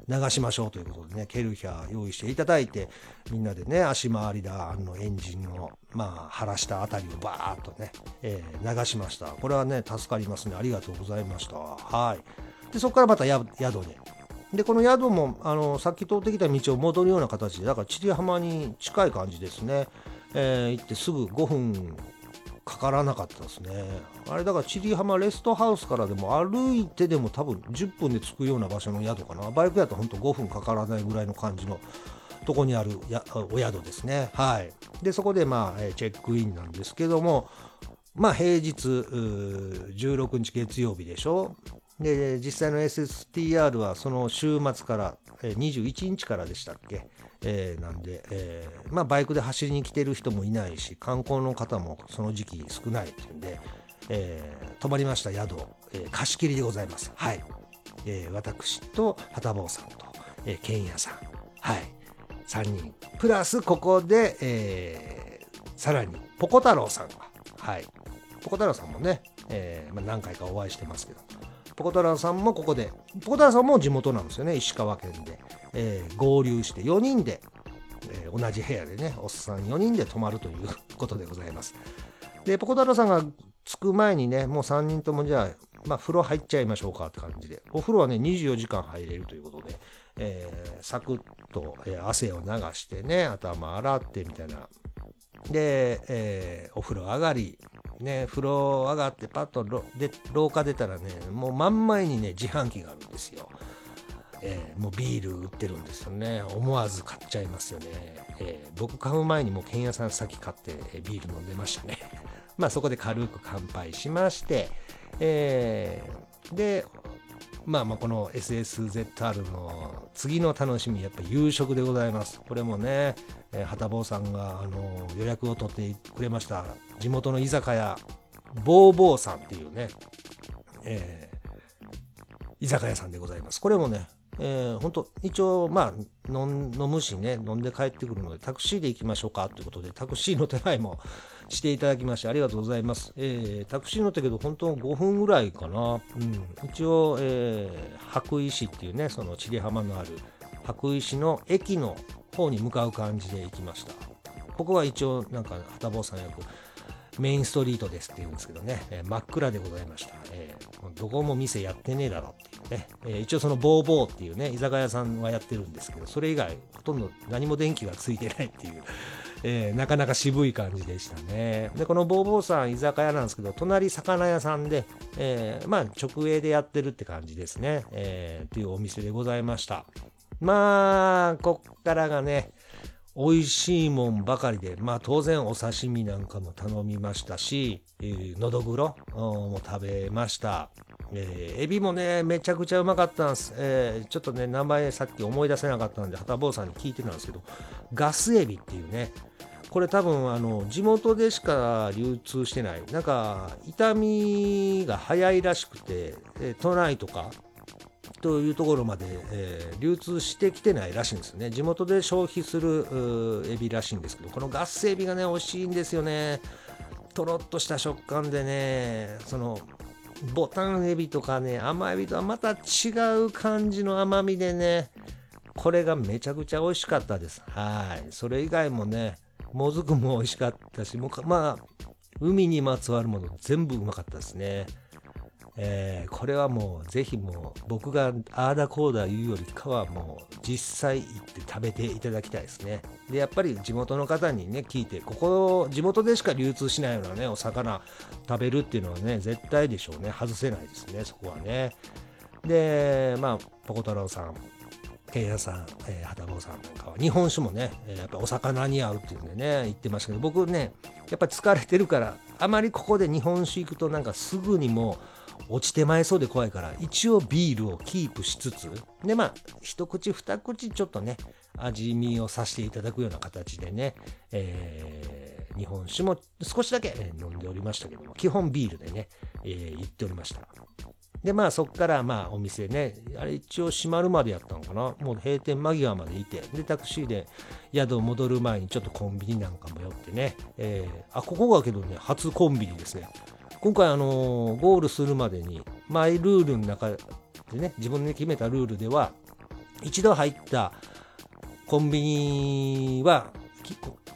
流しましょうということでね、ケルヒャー用意していただいて、みんなでね、足回りだ、あのエンジンを、まあ、晴らしたあたりをバーっとね、えー、流しました。これはね、助かりますね。ありがとうございました。はい。で、そこからまた宿で。で、この宿も、あの、さっき通ってきた道を戻るような形で、だから、千里浜に近い感じですね。えー、行ってすぐ5分かからなかったですね。あれだから、千里浜レストハウスからでも歩いてでも多分10分で着くような場所の宿かな。バイクやとほんと5分かからないぐらいの感じのとこにあるやお宿ですね。はい。で、そこでまあ、チェックインなんですけども、まあ平日、16日月曜日でしょ。で、実際の SSTR はその週末から、21日からでしたっけ？えー、なんで、えー、まあ、バイクで走りに来てる人もいないし観光の方もその時期少ないっていうんで、えー、泊まりました宿、え、貸し切りでございます。はい。え、私と旗坊さんと、えー、剣屋さん。はい。3人。プラス、ここで、え、さらに、ポコ太郎さんが。はい。ポコ太郎さんもね、えまあ、何回かお会いしてますけど、ポコ太郎さんもここで、ポコ太郎さんも地元なんですよね、石川県で。えー、合流して4人で、えー、同じ部屋でね、おっさん4人で泊まるということでございます。で、ポコ太郎さんが着く前にね、もう3人ともじゃあ、まあ、風呂入っちゃいましょうかって感じで、お風呂はね、24時間入れるということで、えー、サクッと、えー、汗を流してね、頭洗ってみたいな。で、えー、お風呂上がり、ね、風呂上がってパッとで廊下出たらね、もう真ん前にね、自販機があるんですよ。えー、もうビール売ってるんですよね。思わず買っちゃいますよね。えー、僕買う前にもう剣屋さん先買って、ビール飲んでましたね。まあそこで軽く乾杯しまして、えー、で、まあまあこの SSZR の次の楽しみ、やっぱ夕食でございます。これもね、えー、旗坊さんがあの予約を取ってくれました。地元の居酒屋、ボーボーさんっていうね、えー、居酒屋さんでございます。これもね、えー、本当一応、まあ飲、むしね、飲んで帰ってくるので、タクシーで行きましょうかということで、タクシーの手前もしていただきまして、ありがとうございます。えー、タクシー乗ったけど、本当5分ぐらいかな。うん、一応、えー、白衣市っていうね、その千里浜のある白衣の駅の方に向かう感じで行きました。ここは一応、なんか、旗坊さん役、メインストリートですって言うんですけどね、えー、真っ暗でございました。えー、どこも店やってねえだろっていうね、えー、一応そのボーボーっていうね、居酒屋さんはやってるんですけど、それ以外ほとんど何も電気がついてないっていう、えー、なかなか渋い感じでしたね。で、このボーボーさん居酒屋なんですけど、隣魚屋さんで、えー、まあ直営でやってるって感じですね、えー、っていうお店でございました。まあ、こっからがね、美味しいもんばかりで、まあ当然お刺身なんかも頼みましたし、えー、のどぐろも食べました。えー、エビもね、めちゃくちゃうまかったんです。えー、ちょっとね、名前さっき思い出せなかったんで、はたぼうさんに聞いてたんですけど、ガスエビっていうね、これ多分あの地元でしか流通してないなんか痛みが早いらしくて、都内とかというところまで、えー、流通してきてないらしいんですね。地元で消費するエビらしいんですけど、このガスエビがね、美味しいんですよね。とろっとした食感でね、その、ボタンエビとかね、甘エビとはまた違う感じの甘みでね、これがめちゃくちゃ美味しかったです。はい。それ以外もね、もずくも美味しかったし、もうまあ、海にまつわるもの全部うまかったですね。えー、これはもうぜひもう僕があーだこーだ言うよりかはもう実際行って食べていただきたいですね。で、やっぱり地元の方にね、聞いて、ここ、地元でしか流通しないようなね、お魚食べるっていうのはね、絶対でしょうね。外せないですね、そこはね。で、まあ、ポコ太郎さん、ケンヤさん、えー、畑坊さんなんかは日本酒もね、えー、やっぱお魚に合うっていうんでね、言ってましたけど、僕ね、やっぱ疲れてるから、あまりここで日本酒行くとなんかすぐにもう、落ちてまいそうで怖いから一応ビールをキープしつつでまあ一口二口ちょっとね味見をさせていただくような形でね、えー、日本酒も少しだけ飲んでおりましたけども基本ビールでね、えー、言っておりました。でまあそこからまあお店ねあれ一応閉まるまでやったのかな？もう閉店間際までいてでタクシーで宿戻る前にちょっとコンビニなんかも寄ってね、えー、あここがけどね初コンビニですね。今回あの、ゴールするまでにマイルールの中でね自分で決めたルールでは一度入ったコンビニは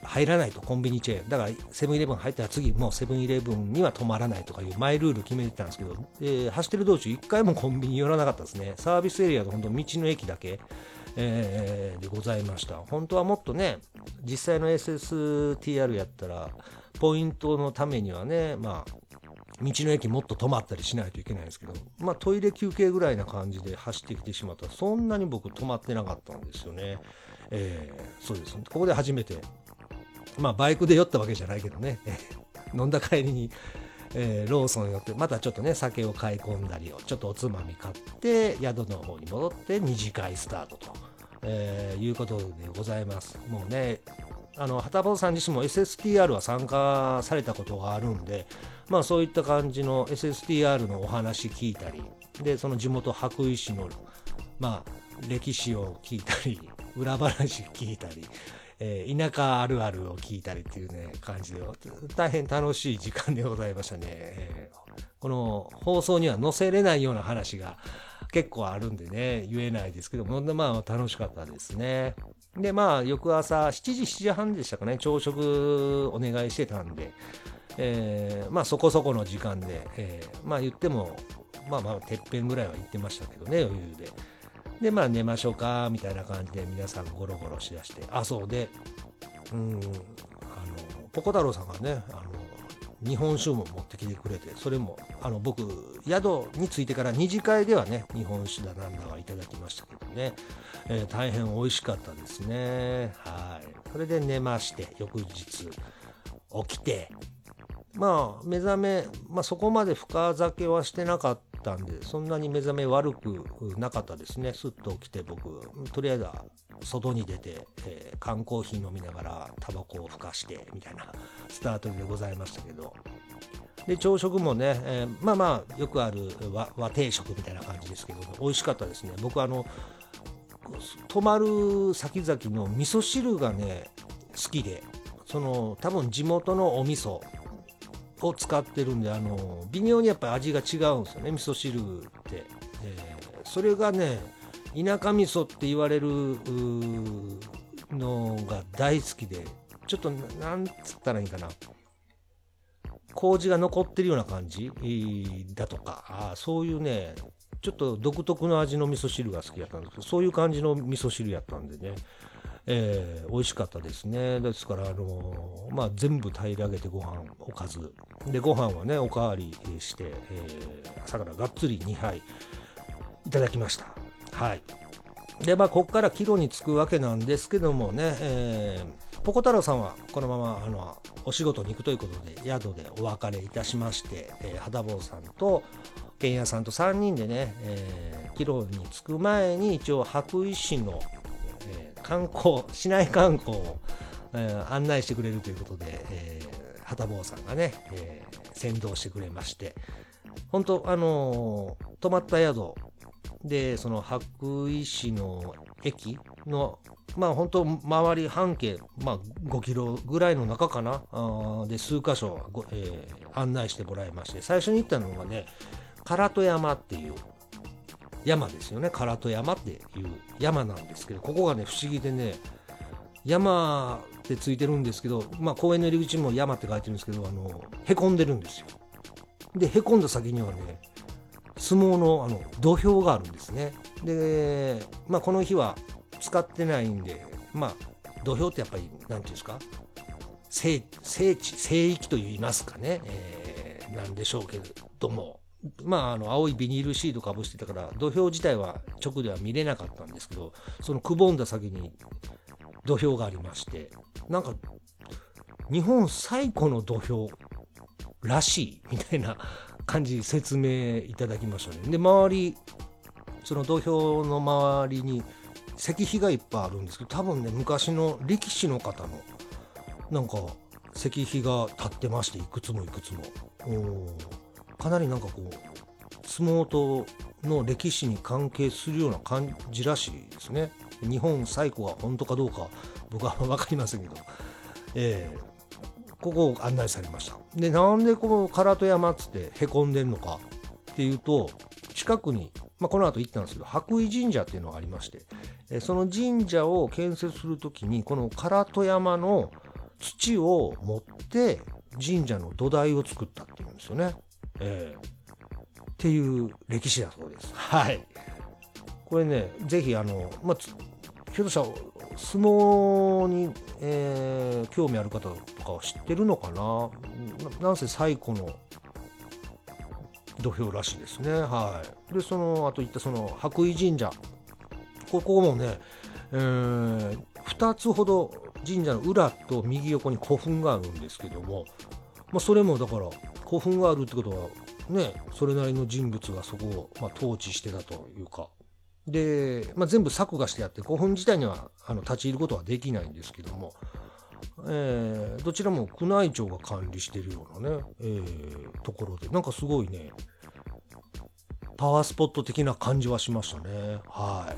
入らないとコンビニチェーン。だからセブンイレブン入ったら次もうセブンイレブンには止まらないとかいうマイルール決めてたんですけど、え、走ってる道中1回もコンビニ寄らなかったですね。サービスエリアの本当道の駅だけ、えー、でございました。本当はもっとね実際の SSTR やったらポイントのためにはねまあ道の駅もっと止まったりしないといけないんですけど、まあ、トイレ休憩ぐらいな感じで走ってきてしまったらそんなに僕止まってなかったんですよね。えー、そうです、ここで初めてまあバイクで酔ったわけじゃないけどね、飲んだ帰りに、えー、ローソン寄ってまたちょっとね酒を買い込んだりをちょっとおつまみ買って宿の方に戻って2次会スタートと、えー、いうことでございます。もうねあの旗本さん自身も SSTR は参加されたことがあるんでまあそういった感じの SSTR のお話聞いたりでその地元白衣市のまあ歴史を聞いたり 裏話聞いたりえー、田舎あるあるを聞いたりっていうね、感じで、大変楽しい時間でございましたね。えー、この放送には載せれないような話が結構あるんでね、言えないですけども、まあ楽しかったですね。で、まあ翌朝7時、7時半でしたかね、朝食お願いしてたんで、えー、まあそこそこの時間で、えー、まあ言っても、まあまあてっぺんぐらいは行ってましたけどね、余裕で。で、まあ寝ましょうか、みたいな感じで皆さんゴロゴロしだして、あ、そうで、うん、あの、ポコ太郎さんがね、あの、日本酒も持ってきてくれて、それも、あの、僕、宿に着いてから二次会ではね、日本酒だなんだはいただきましたけどね、えー、大変美味しかったですね。はい。それで寝まして、翌日、起きて、まあ、目覚め、まあ、そこまで深酒はしてなかったんで、そんなに目覚め悪くなかったですね。すっと起きて僕、とりあえず外に出て、えー、缶コーヒー飲みながらタバコをふかして、みたいなスタートでございましたけど。で、朝食もね、えー、まあまあ、よくある和和定食みたいな感じですけど、美味しかったですね。僕、あの、泊まる先々の味噌汁がね、好きで、その、多分地元のお味噌、を使ってるんであの微妙にやっぱり味が違うんですよね味噌汁って、えー、それがね田舎味噌って言われるのが大好きでちょっとなんつったらいいかな。麹が残ってるような感じ？だとか。あそういうねちょっと独特の味の味噌汁が好きだったんですけどそういう感じの味噌汁やったんでね。えー、美味しかったですね。ですから、あのー、まあ、全部平らげてご飯おかず。で、ご飯はね、おかわりして、えー、朝からがっつり2杯いただきました。はい。で、まあ、ここから帰路に着くわけなんですけどもね、えー、ポコ太郎さんはこのまま、あの、お仕事に行くということで、宿でお別れいたしまして、えー、肌坊さんと、剣屋さんと3人でね、えー、帰路に着く前に一応白衣市の観光市内観光を、えー、案内してくれるということで、えー、旗坊さんがね、えー、先導してくれまして本当あのー、泊まった宿でその白衣市の駅のまあ本当周り半径、まあ、5キロぐらいの中かなあで数箇所ご、えー、案内してもらいまして最初に行ったのがね唐戸山っていう山ですよね。唐戸山っていう山なんですけどここがね不思議でね山ってついてるんですけど、まあ、公園の入り口も山って書いてるんですけどあのへこんでるんですよ。でへこんだ先にはね相撲のあの土俵があるんですね。で、まあ、この日は使ってないんでまあ土俵ってやっぱり何て言うんですか？聖聖地聖域と言いますかね、えー、なんでしょうけども。まあ、あの青いビニールシートかぶしてたから土俵自体は直では見れなかったんですけどそのくぼんだ先に土俵がありましてなんか日本最古の土俵らしいみたいな感じ説明いただきましたねで周りその土俵の周りに石碑がいっぱいあるんですけど多分ね昔の力士の方のなんか石碑が立ってましていくつもいくつも。かなりなんかこう相撲との歴史に関係するような感じらしいですね。日本最古は本当かどうか僕は分かりませんけど、えー、ここを案内されました。で、なんでこの唐戸山っつってへこんでんのかっていうと、近くに、まあ、この後行ったんですけど、白衣神社っていうのがありまして、えその神社を建設するときに、この唐戸山の土を持って神社の土台を作ったっていうんですよね。えー、っていう歴史だそうです。はい。これね、ぜひ、あの、まあ、ひょっとしたら、相撲に、えー、興味ある方とかは知ってるのかな？なんせ最古の土俵らしいですね。はい。で、その、あと言ったその白衣神社。ここもね、えー、2つほど神社の裏と右横に古墳があるんですけども、まあ、それもだから古墳があるってことはねそれなりの人物がそこを、ま、統治してたというか。で、まあ、全部作画してあって古墳自体にはあの立ち入ることはできないんですけども、えー、どちらも宮内庁が管理してるようなね、えー、ところでなんかすごいねパワースポット的な感じはしましたね。は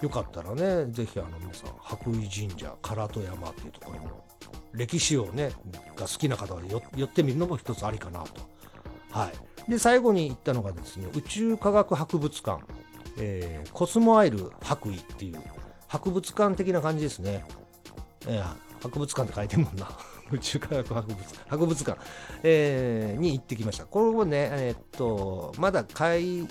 い。よかったらね、ぜひあの皆さん、白衣神社、唐戸山っていうところの歴史をね、が好きな方は寄ってみるのも一つありかなと。はい。で、最後に行ったのがですね、宇宙科学博物館、えー、コスモアイル白衣っていう博物館的な感じですね。えー、博物館って書いてるもんな。宇宙科学博物博物館、えー、に行ってきました。これもね、えー、っと、まだ開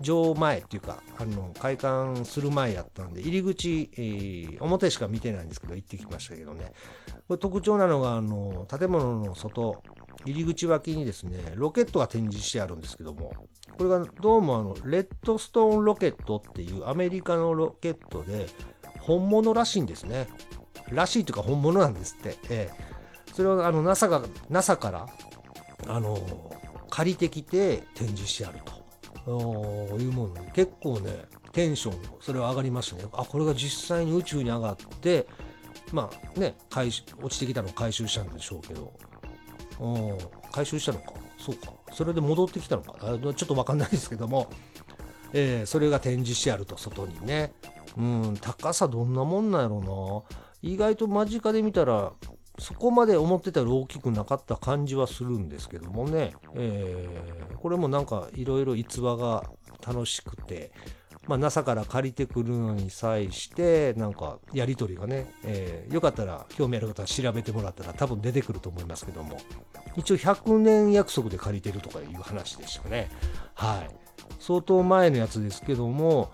場前っていうか、あの、開館する前やったんで、入り口、えー、表しか見てないんですけど、行ってきましたけどね。これ特徴なのが、あの、建物の外、入り口脇にですね、ロケットが展示してあるんですけども、これがどうもあの、レッドストーンロケットっていうアメリカのロケットで、本物らしいんですね。らしいというか本物なんですって。えー、それをあの NASA が、NASA から、あの、借りてきて展示してあると。いうものに結構ねテンションそれは上がりましたね。あこれが実際に宇宙に上がってまあね回落ちてきたのを回収したんでしょうけど。回収したのか。そうか。それで戻ってきたのか。ちょっと分かんないですけども、えー、それが展示してあると外にね。うん高さどんなもんなんやろうな。意外と間近で見たらそこまで思ってたより大きくなかった感じはするんですけどもね、えー、これもなんかいろいろ逸話が楽しくて、まあ、NASA から借りてくるのに際してなんかやり取りがね、えー、よかったら興味ある方は調べてもらったら多分出てくると思いますけども。一応100年約束で借りてるとかいう話でしたね。はい。相当前のやつですけども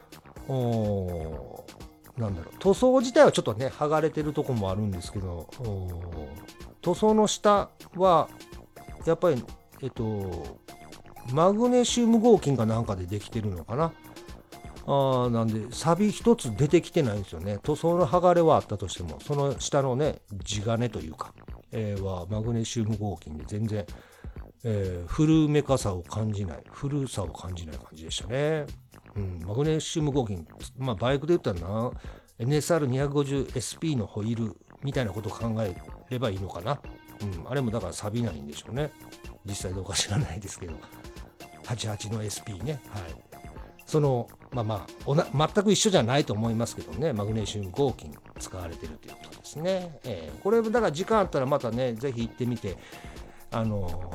なんだろう。塗装自体はちょっとね剥がれてるとこもあるんですけど塗装の下はやっぱりえっとマグネシウム合金かなんかでできてるのかな。あなんで錆一つ出てきてないんですよね。塗装の剥がれはあったとしてもその下のね地金というか、えー、はマグネシウム合金で全然、えー、古めかさを感じない古さを感じない感じでしたね。うん、マグネシウム合金、まあ、バイクで言ったらな NSR250SP のホイールみたいなことを考えればいいのかな、うん、あれもだから錆びないんでしょうね。実際どうか知らないですけど。88の SP ね。はい。そのまあまあおな全く一緒じゃないと思いますけどね。マグネシウム合金使われてるということですね、えー、これだから時間あったらまたねぜひ行ってみてあの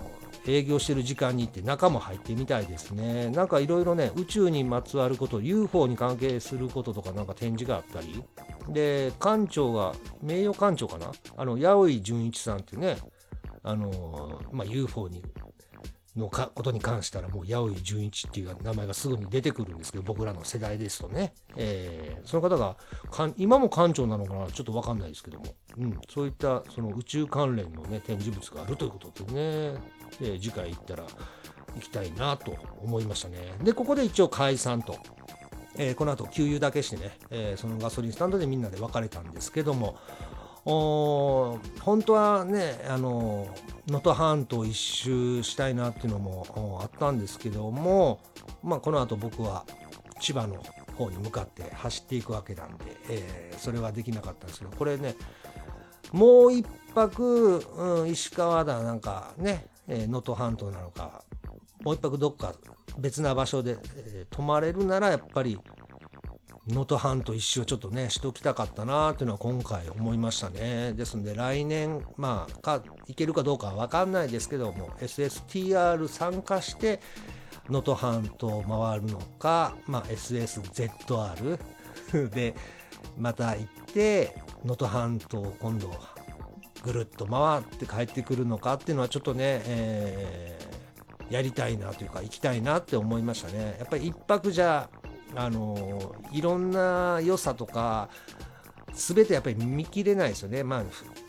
営業してる時間に行って中も入ってみたいですね。なんかいろいろね、宇宙にまつわること、UFO に関係することとかなんか展示があったり、で、館長が、名誉館長かな？あの、八尾井純一さんってね、あの、まあ、UFO にのかことに関したらもう八尾純一っていう名前がすぐに出てくるんですけど僕らの世代ですとね、えー、その方が今も館長なのかなちょっと分かんないですけども、うん、そういったその宇宙関連のね展示物があるということでね、えー、次回行ったら行きたいなと思いましたね。でここで一応解散と。えー、この後給油だけしてね、えそのガソリンスタンドでみんなで別れたんですけども、本当はねあの能登半島一周したいなっていうのもあったんですけども、まあ、この後僕は千葉の方に向かって走っていくわけなんで、えー、それはできなかったんですけどこれねもう一泊、うん、石川だなんかね能登、えー、半島なのかもう一泊どっか別な場所で、えー、泊まれるならやっぱり能登半島一周ちょっとねしておきたかったなっていうのは今回思いましたね。ですんで来年まあか行けるかどうかは分かんないですけども SSTR 参加して能登半島を回るのか、まあ、SSZR でまた行って能登半島を今度ぐるっと回って帰ってくるのかっていうのはちょっとね、えー、やりたいなというか行きたいなって思いましたね。やっぱり1泊じゃあのいろんな良さとか全てやっぱり見切れないですよね。まあ、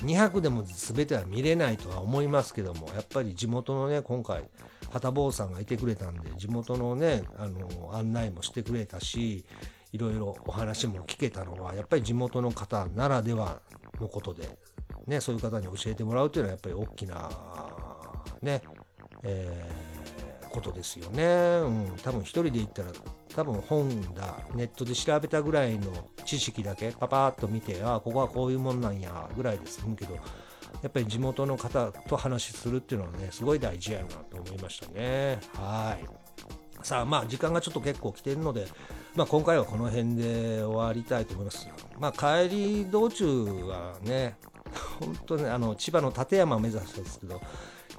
2泊でも全ては見れないとは思いますけども、やっぱり地元のね、今回、旗坊さんがいてくれたんで、地元のね、あの、案内もしてくれたし、いろいろお話も聞けたのは、やっぱり地元の方ならではのことで、ね、そういう方に教えてもらうというのは、やっぱり大きな、ね、えー、ことですよね。うん、多分一人で行ったら多分本だネットで調べたぐらいの知識だけパパーッと見てああここはこういうもんなんやぐらいで済むけどやっぱり地元の方と話するっていうのはねすごい大事やなと思いましたね。はい。さあまあ時間がちょっと結構来てるのでまあ今回はこの辺で終わりたいと思います。まあ帰り道中はね本当にあの千葉の館山を目指したんですけど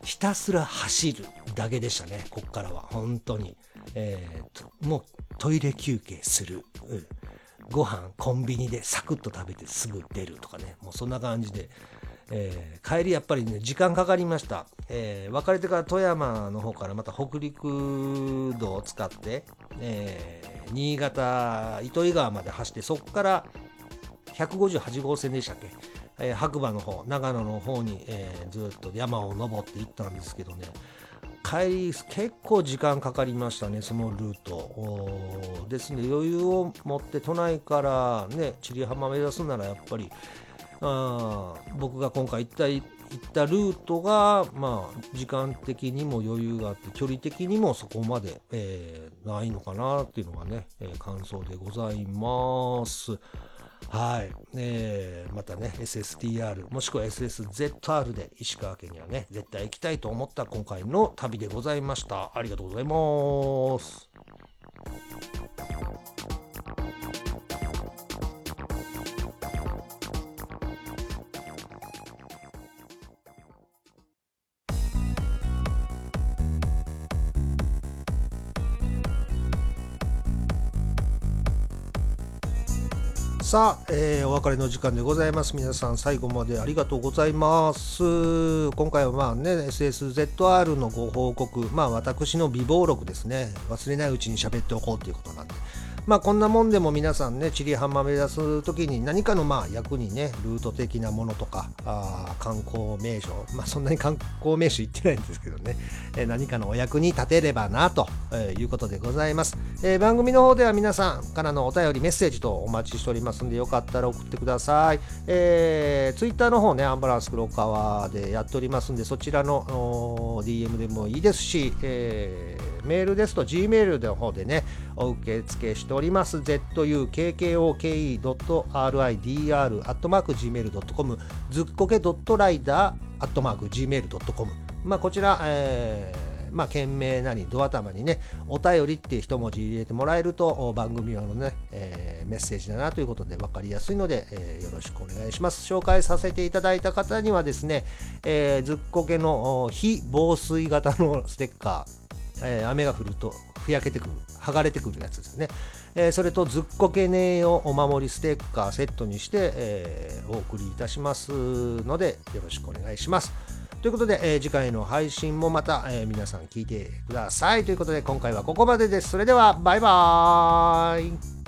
ひたすら走るだけでしたねこっからは。本当に。えー、もうトイレ休憩する、うん、ご飯コンビニでサクッと食べてすぐ出るとかね。もうそんな感じで、えー、帰りやっぱりね時間かかりました、えー、別れてから富山の方からまた北陸道を使って、えー、新潟糸魚川まで走ってそこから158号線でしたっけ、えー、白馬の方長野の方に、えー、ずっと山を登っていったんですけどね帰り結構時間かかりましたねそのルートですね余裕を持って都内からね千里浜目指すならやっぱりあ僕が今回行った行ったルートがまあ時間的にも余裕があって距離的にもそこまで、えー、ないのかなっていうのがね、えー、感想でございます。はい、えー、またね SSTR もしくは SSZR で石川県にはね絶対行きたいと思った今回の旅でございました。ありがとうございます。さあ、えー、お別れの時間でございます。皆さん最後までありがとうございます。今回はまあね、SSZR のご報告、まあ私の備忘録ですね。忘れないうちに喋っておこうということなんで。まあこんなもんでも皆さんね、チリハンマ目指す時に何かのまあ役にね、ルート的なものとか、あ観光名所、まあそんなに観光名所行ってないんですけどね、えー、何かのお役に立てればなと、え、いうことでございます、えー、番組の方では皆さんからのお便り、メッセージとお待ちしておりますんで、よかったら送ってください。えー、ツイッターの方ね、アンバランス黒川でやっておりますんで、そちらの DM でもいいですし、えーメールですと Gmail の方でね、お受付しております。zukkoke.ridr.gmail.com ずっこけ .rider.gmail.com まあこちら、えーまあ、件名なり、ドア玉にね、お便りって一文字入れてもらえると、番組用のね、えー、メッセージだなということで分かりやすいので、えー、よろしくお願いします。紹介させていただいた方にはですね、えー、ずっこけの非防水型のステッカー、えー、雨が降るとふやけてくる剥がれてくるやつですね、えー、それとずっこけねえをお守りステッカーセットにして、えー、お送りいたしますのでよろしくお願いします。ということで、えー、次回の配信もまた、え皆さん聞いてください。ということで今回はここまでです。それではバイバーイ。